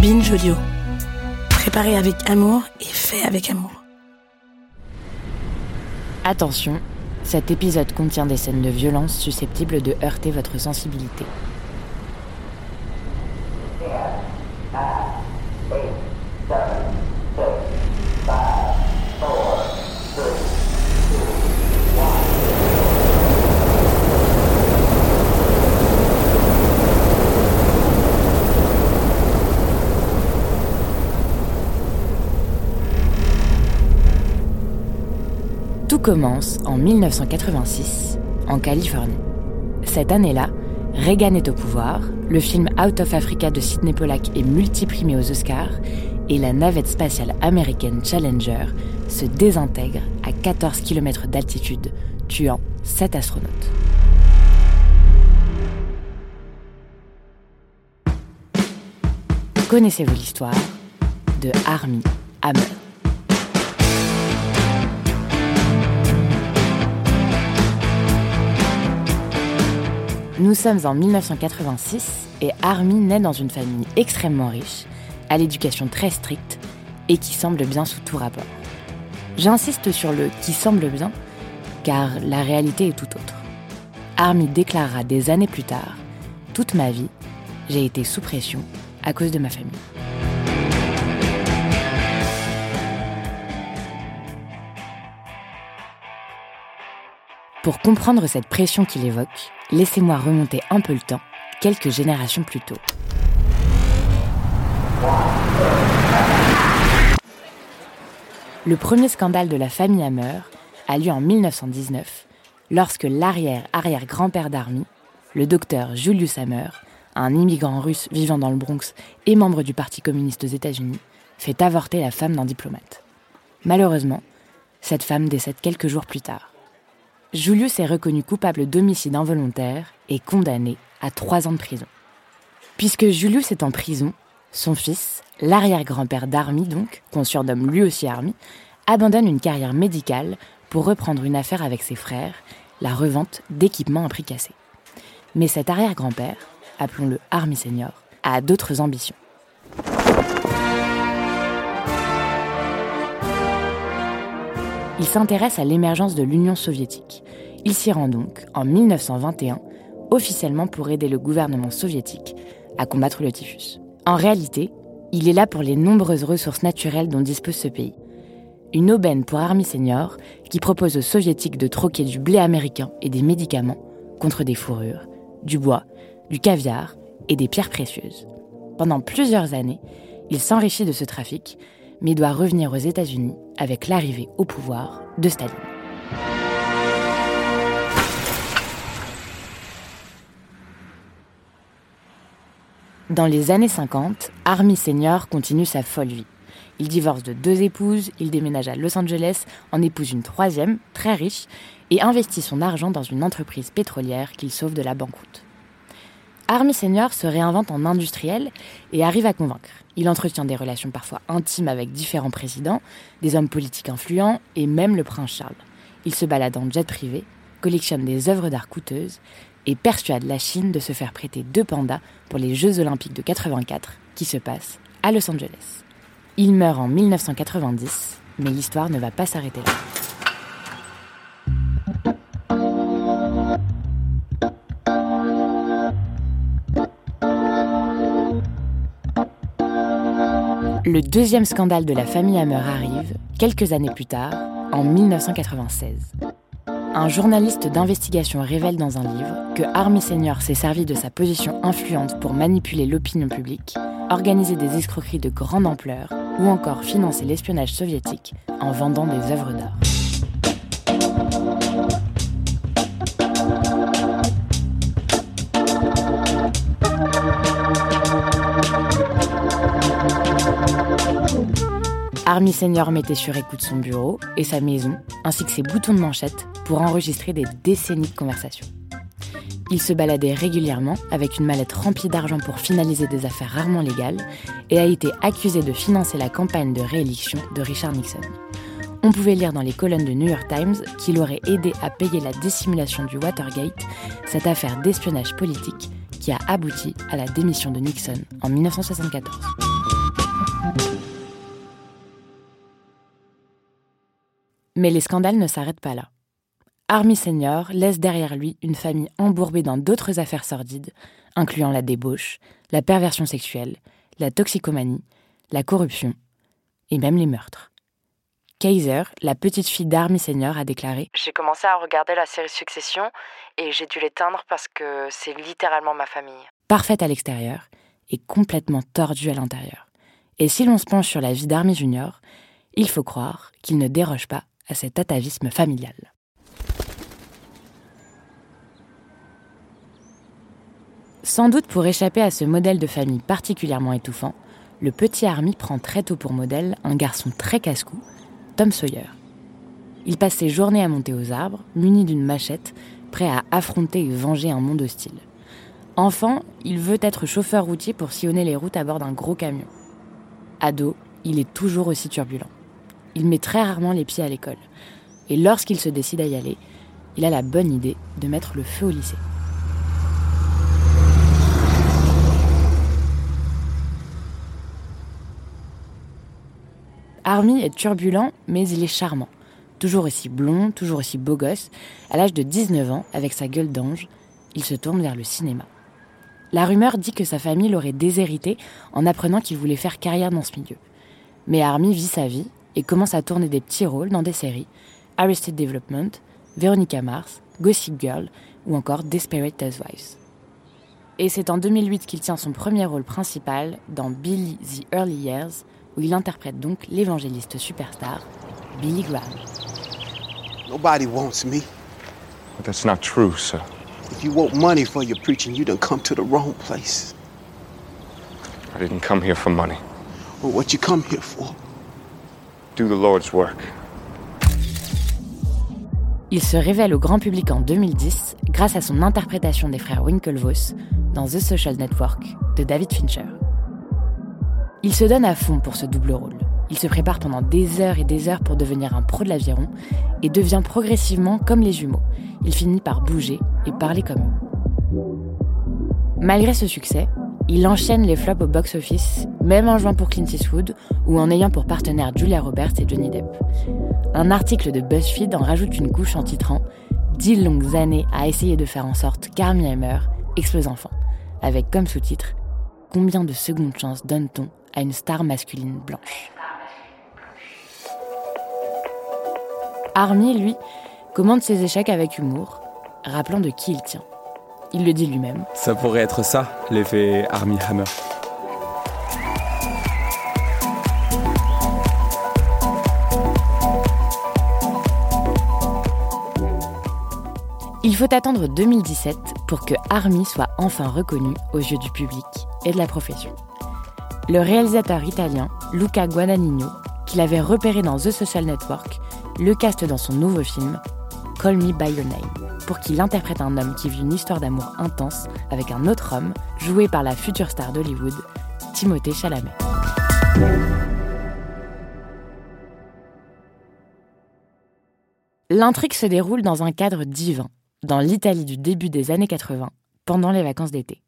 Binge Audio. Préparé avec amour et fait avec amour. Attention, cet épisode contient des scènes de violence susceptibles de heurter votre sensibilité. Commence en 1986, en Californie. Cette année-là, Reagan est au pouvoir, le film Out of Africa de Sidney Pollack est multiprimé aux Oscars et la navette spatiale américaine Challenger se désintègre à 14 km d'altitude, tuant 7 astronautes. Connaissez-vous l'histoire de Army Hammer? Nous sommes en 1986 et Army naît dans une famille extrêmement riche, à l'éducation très stricte et qui semble bien sous tout rapport. J'insiste sur le qui semble bien car la réalité est tout autre. Army déclarera des années plus tard Toute ma vie, j'ai été sous pression à cause de ma famille. Pour comprendre cette pression qu'il évoque, laissez-moi remonter un peu le temps, quelques générations plus tôt. Le premier scandale de la famille Hammer a lieu en 1919, lorsque l'arrière-arrière-grand-père d'Army, le docteur Julius Hammer, un immigrant russe vivant dans le Bronx et membre du Parti communiste aux États-Unis, fait avorter la femme d'un diplomate. Malheureusement, cette femme décède quelques jours plus tard. Julius est reconnu coupable d'homicide involontaire et condamné à trois ans de prison. Puisque Julius est en prison, son fils, l'arrière-grand-père d'Army donc, qu'on surnomme lui aussi Army, abandonne une carrière médicale pour reprendre une affaire avec ses frères, la revente d'équipements à prix cassé. Mais cet arrière-grand-père, appelons-le Army Senior, a d'autres ambitions. Il s'intéresse à l'émergence de l'Union soviétique. Il s'y rend donc en 1921, officiellement pour aider le gouvernement soviétique à combattre le typhus. En réalité, il est là pour les nombreuses ressources naturelles dont dispose ce pays. Une aubaine pour Army Senior qui propose aux soviétiques de troquer du blé américain et des médicaments contre des fourrures, du bois, du caviar et des pierres précieuses. Pendant plusieurs années, il s'enrichit de ce trafic, mais doit revenir aux États-Unis avec l'arrivée au pouvoir de Staline. Dans les années 50, Army Senior continue sa folle vie. Il divorce de deux épouses, il déménage à Los Angeles, en épouse une troisième, très riche, et investit son argent dans une entreprise pétrolière qu'il sauve de la banqueroute. Army Senior se réinvente en industriel et arrive à convaincre. Il entretient des relations parfois intimes avec différents présidents, des hommes politiques influents et même le prince Charles. Il se balade en jet privé, collectionne des œuvres d'art coûteuses et persuade la Chine de se faire prêter deux pandas pour les Jeux olympiques de 84 qui se passent à Los Angeles. Il meurt en 1990, mais l'histoire ne va pas s'arrêter là. Le deuxième scandale de la famille Hammer arrive, quelques années plus tard, en 1996. Un journaliste d'investigation révèle dans un livre que Army Senior s'est servi de sa position influente pour manipuler l'opinion publique, organiser des escroqueries de grande ampleur ou encore financer l'espionnage soviétique en vendant des œuvres d'art. Army Senior mettait sur écoute son bureau et sa maison, ainsi que ses boutons de manchette, pour enregistrer des décennies de conversations. Il se baladait régulièrement avec une mallette remplie d'argent pour finaliser des affaires rarement légales et a été accusé de financer la campagne de réélection de Richard Nixon. On pouvait lire dans les colonnes de New York Times qu'il aurait aidé à payer la dissimulation du Watergate, cette affaire d'espionnage politique qui a abouti à la démission de Nixon en 1974. Mais les scandales ne s'arrêtent pas là. Army Senior laisse derrière lui une famille embourbée dans d'autres affaires sordides, incluant la débauche, la perversion sexuelle, la toxicomanie, la corruption et même les meurtres. Kaiser, la petite fille d'Army Senior, a déclaré J'ai commencé à regarder la série Succession et j'ai dû l'éteindre parce que c'est littéralement ma famille. Parfaite à l'extérieur et complètement tordue à l'intérieur. Et si l'on se penche sur la vie d'Army Junior, il faut croire qu'il ne déroge pas à cet atavisme familial. Sans doute pour échapper à ce modèle de famille particulièrement étouffant, le petit Army prend très tôt pour modèle un garçon très casse-cou, Tom Sawyer. Il passe ses journées à monter aux arbres, muni d'une machette, prêt à affronter et venger un monde hostile. Enfant, il veut être chauffeur routier pour sillonner les routes à bord d'un gros camion. Ado, il est toujours aussi turbulent. Il met très rarement les pieds à l'école. Et lorsqu'il se décide à y aller, il a la bonne idée de mettre le feu au lycée. Army est turbulent, mais il est charmant. Toujours aussi blond, toujours aussi beau gosse, à l'âge de 19 ans, avec sa gueule d'ange, il se tourne vers le cinéma. La rumeur dit que sa famille l'aurait déshérité en apprenant qu'il voulait faire carrière dans ce milieu. Mais Army vit sa vie et commence à tourner des petits rôles dans des séries Arrested Development, Veronica Mars, Gossip Girl ou encore Desperate Housewives. Et c'est en 2008 qu'il tient son premier rôle principal dans Billy the Early Years, où il interprète donc l'évangéliste superstar Billy Graham. Nobody wants me. But that's not true, sir. If you want money for your preaching, you done come to the wrong place. I didn't come here for money. Well, what you come here for? The Lord's work. Il se révèle au grand public en 2010 grâce à son interprétation des frères Winklevoss dans The Social Network de David Fincher. Il se donne à fond pour ce double rôle. Il se prépare pendant des heures et des heures pour devenir un pro de l'aviron et devient progressivement comme les jumeaux. Il finit par bouger et parler comme eux. Malgré ce succès, il enchaîne les flops au box-office, même en jouant pour Clint Eastwood ou en ayant pour partenaire Julia Roberts et Johnny Depp. Un article de BuzzFeed en rajoute une couche en titrant Dix longues années à essayer de faire en sorte qu'Armie Hammer explose enfin, avec comme sous-titre Combien de secondes chance donne-t-on à une star masculine blanche? Army, lui, commande ses échecs avec humour, rappelant de qui il tient. Il le dit lui-même. Ça pourrait être ça, l'effet Army Hammer. Il faut attendre 2017 pour que Army soit enfin reconnu aux yeux du public et de la profession. Le réalisateur italien Luca Guadagnino, qu'il avait repéré dans The Social Network, le caste dans son nouveau film Call Me By Your Name, pour qu'il interprète un homme qui vit une histoire d'amour intense avec un autre homme, joué par la future star d'Hollywood, Timothée Chalamet. L'intrigue se déroule dans un cadre divin, dans l'Italie du début des années 80, pendant les vacances d'été.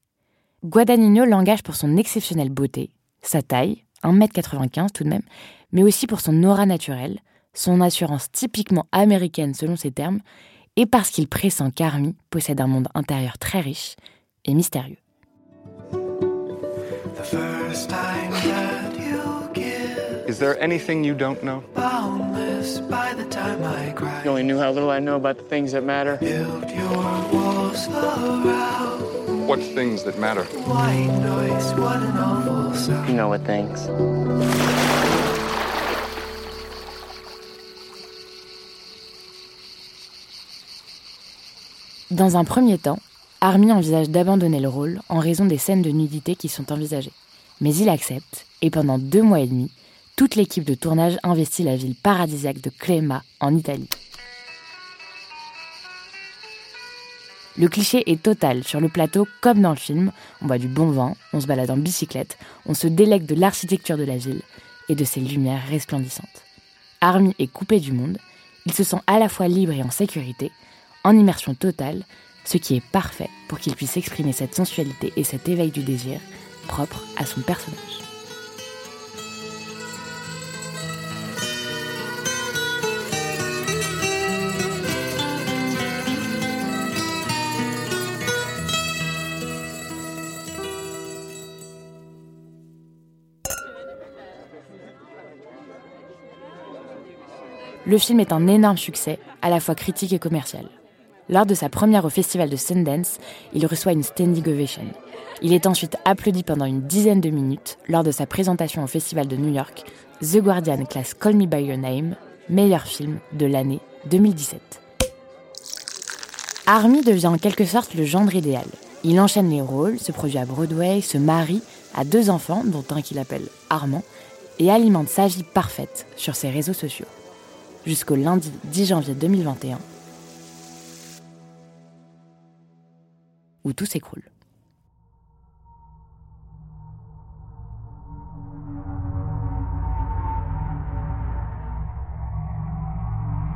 Guadagnino l'engage pour son exceptionnelle beauté, sa taille, 1m95 tout de même, mais aussi pour son aura naturelle, son assurance typiquement américaine selon ses termes, et parce qu'il pressent qu'Army possède un monde intérieur très riche et mystérieux. Is there anything you don't know? You only knew how little I know about the things that matter. What things that matter? You know what things. Dans un premier temps, Army envisage d'abandonner le rôle en raison des scènes de nudité qui sont envisagées. Mais il accepte, et pendant deux mois et demi, toute l'équipe de tournage investit la ville paradisiaque de Clema, en Italie. Le cliché est total. Sur le plateau, comme dans le film, on boit du bon vin, on se balade en bicyclette, on se délègue de l'architecture de la ville et de ses lumières resplendissantes. Army est coupé du monde, il se sent à la fois libre et en sécurité, en immersion totale, ce qui est parfait pour qu'il puisse exprimer cette sensualité et cet éveil du désir propre à son personnage. Le film est un énorme succès, à la fois critique et commercial. Lors de sa première au festival de Sundance, il reçoit une standing ovation. Il est ensuite applaudi pendant une dizaine de minutes lors de sa présentation au festival de New York. The Guardian classe Call Me By Your Name, meilleur film de l'année 2017. Army devient en quelque sorte le gendre idéal. Il enchaîne les rôles, se produit à Broadway, se marie, a deux enfants, dont un qu'il appelle Armand, et alimente sa vie parfaite sur ses réseaux sociaux jusqu'au lundi 10 janvier 2021, où tout s'écroule.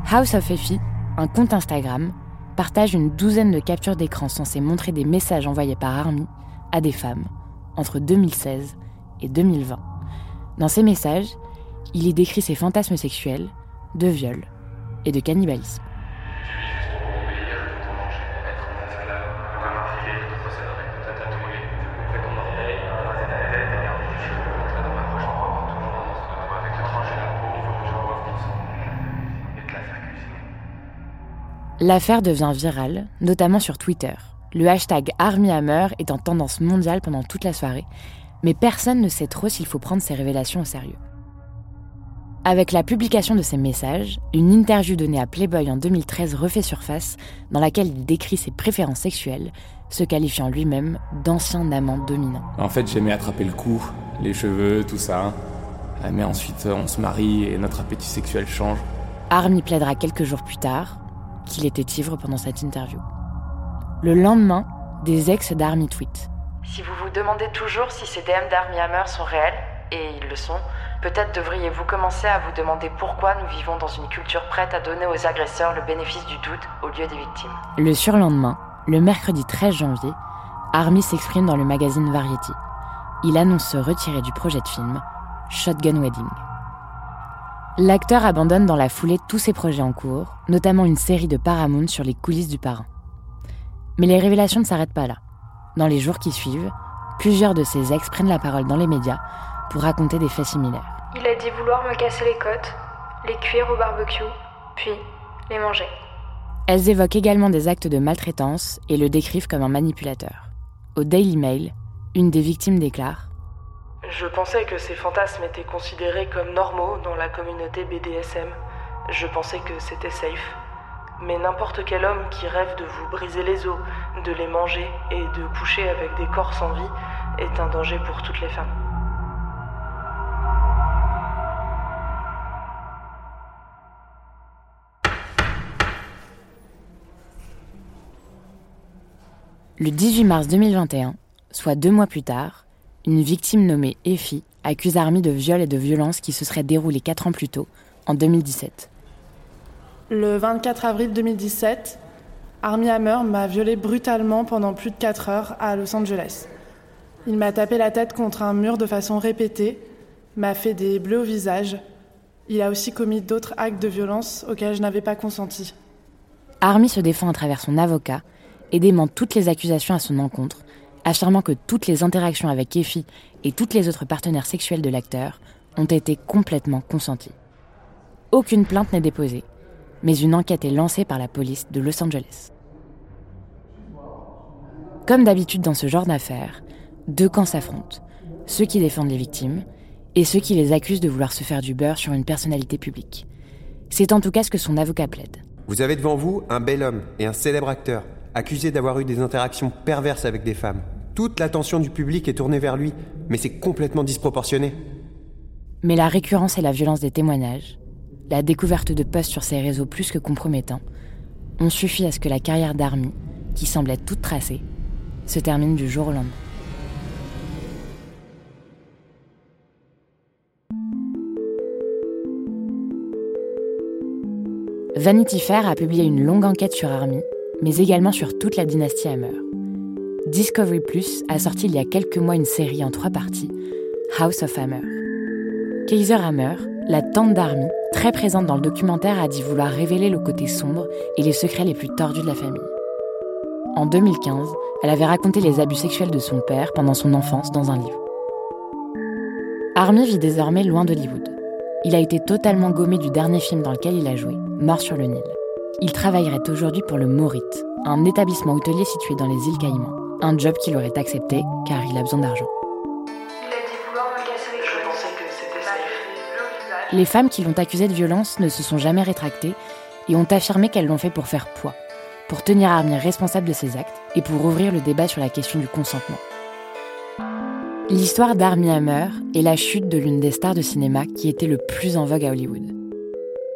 House of Effie, un compte Instagram, partage une douzaine de captures d'écran censées montrer des messages envoyés par Army à des femmes entre 2016 et 2020. Dans ces messages, il y décrit ses fantasmes sexuels, de viol et de cannibalisme. L'affaire devient virale, notamment sur Twitter. Le hashtag ArmyHammer est en tendance mondiale pendant toute la soirée, mais personne ne sait trop s'il faut prendre ces révélations au sérieux. Avec la publication de ces messages, une interview donnée à Playboy en 2013 refait surface, dans laquelle il décrit ses préférences sexuelles, se qualifiant lui-même d'ancien amant dominant. En fait, j'aimais attraper le cou, les cheveux, tout ça. Mais ensuite, on se marie et notre appétit sexuel change. Army plaidera quelques jours plus tard qu'il était ivre pendant cette interview. Le lendemain, des ex d'Army tweet. Si vous vous demandez toujours si ces DM d'Army Hammer sont réels, et ils le sont, Peut-être devriez-vous commencer à vous demander pourquoi nous vivons dans une culture prête à donner aux agresseurs le bénéfice du doute au lieu des victimes. Le surlendemain, le mercredi 13 janvier, Army s'exprime dans le magazine Variety. Il annonce se retirer du projet de film Shotgun Wedding. L'acteur abandonne dans la foulée tous ses projets en cours, notamment une série de Paramount sur les coulisses du parrain. Mais les révélations ne s'arrêtent pas là. Dans les jours qui suivent, plusieurs de ses ex prennent la parole dans les médias pour raconter des faits similaires. Il a dit vouloir me casser les côtes, les cuire au barbecue, puis les manger. Elles évoquent également des actes de maltraitance et le décrivent comme un manipulateur. Au Daily Mail, une des victimes déclare Je pensais que ces fantasmes étaient considérés comme normaux dans la communauté BDSM. Je pensais que c'était safe. Mais n'importe quel homme qui rêve de vous briser les os, de les manger et de coucher avec des corps sans vie est un danger pour toutes les femmes. Le 18 mars 2021, soit deux mois plus tard, une victime nommée Effie accuse Army de viol et de violence qui se seraient déroulés quatre ans plus tôt, en 2017. Le 24 avril 2017, Army Hammer m'a violé brutalement pendant plus de 4 heures à Los Angeles. Il m'a tapé la tête contre un mur de façon répétée, m'a fait des bleus au visage. Il a aussi commis d'autres actes de violence auxquels je n'avais pas consenti. Army se défend à travers son avocat et dément toutes les accusations à son encontre, affirmant que toutes les interactions avec Effie et toutes les autres partenaires sexuels de l'acteur ont été complètement consenties. Aucune plainte n'est déposée, mais une enquête est lancée par la police de Los Angeles. Comme d'habitude dans ce genre d'affaires, deux camps s'affrontent, ceux qui défendent les victimes et ceux qui les accusent de vouloir se faire du beurre sur une personnalité publique. C'est en tout cas ce que son avocat plaide. Vous avez devant vous un bel homme et un célèbre acteur accusé d'avoir eu des interactions perverses avec des femmes. Toute l'attention du public est tournée vers lui, mais c'est complètement disproportionné. Mais la récurrence et la violence des témoignages, la découverte de posts sur ces réseaux plus que compromettants, ont suffi à ce que la carrière d'Army, qui semblait toute tracée, se termine du jour au lendemain. Vanity Fair a publié une longue enquête sur Army, mais également sur toute la dynastie Hammer. Discovery Plus a sorti il y a quelques mois une série en trois parties, House of Hammer. Kaiser Hammer, la tante d'Army, très présente dans le documentaire, a dit vouloir révéler le côté sombre et les secrets les plus tordus de la famille. En 2015, elle avait raconté les abus sexuels de son père pendant son enfance dans un livre. Army vit désormais loin d'Hollywood. Il a été totalement gommé du dernier film dans lequel il a joué, Mort sur le Nil. Il travaillerait aujourd'hui pour le Morit, un établissement hôtelier situé dans les îles Caïmans. Un job qu'il aurait accepté car il a besoin d'argent. Les femmes qui l'ont accusé de violence ne se sont jamais rétractées et ont affirmé qu'elles l'ont fait pour faire poids, pour tenir Armie responsable de ses actes et pour ouvrir le débat sur la question du consentement. L'histoire d'Armie Hammer est la chute de l'une des stars de cinéma qui était le plus en vogue à Hollywood.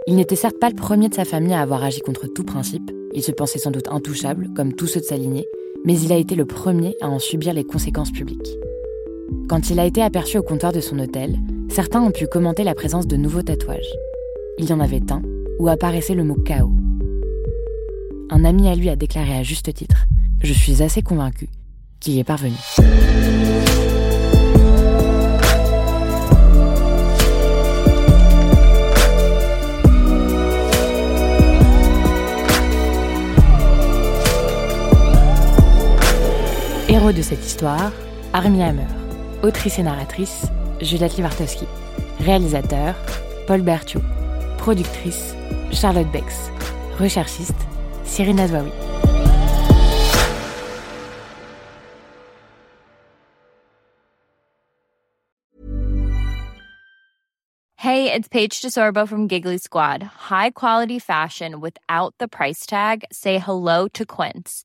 Il n'était certes pas le premier de sa famille à avoir agi contre tout principe, il se pensait sans doute intouchable, comme tous ceux de sa lignée, mais il a été le premier à en subir les conséquences publiques. Quand il a été aperçu au comptoir de son hôtel, certains ont pu commenter la présence de nouveaux tatouages. Il y en avait un où apparaissait le mot chaos. Un ami à lui a déclaré à juste titre Je suis assez convaincu qu'il est parvenu. De cette histoire, Armie Hammer. Autrice et narratrice, Juliette Livartowski. Réalisateur, Paul Berthiaud. Productrice, Charlotte Bex. Recherchiste, Cyril Azwaoui. Hey, it's Paige DeSorbo from Giggly Squad. High quality fashion without the price tag. Say hello to Quince.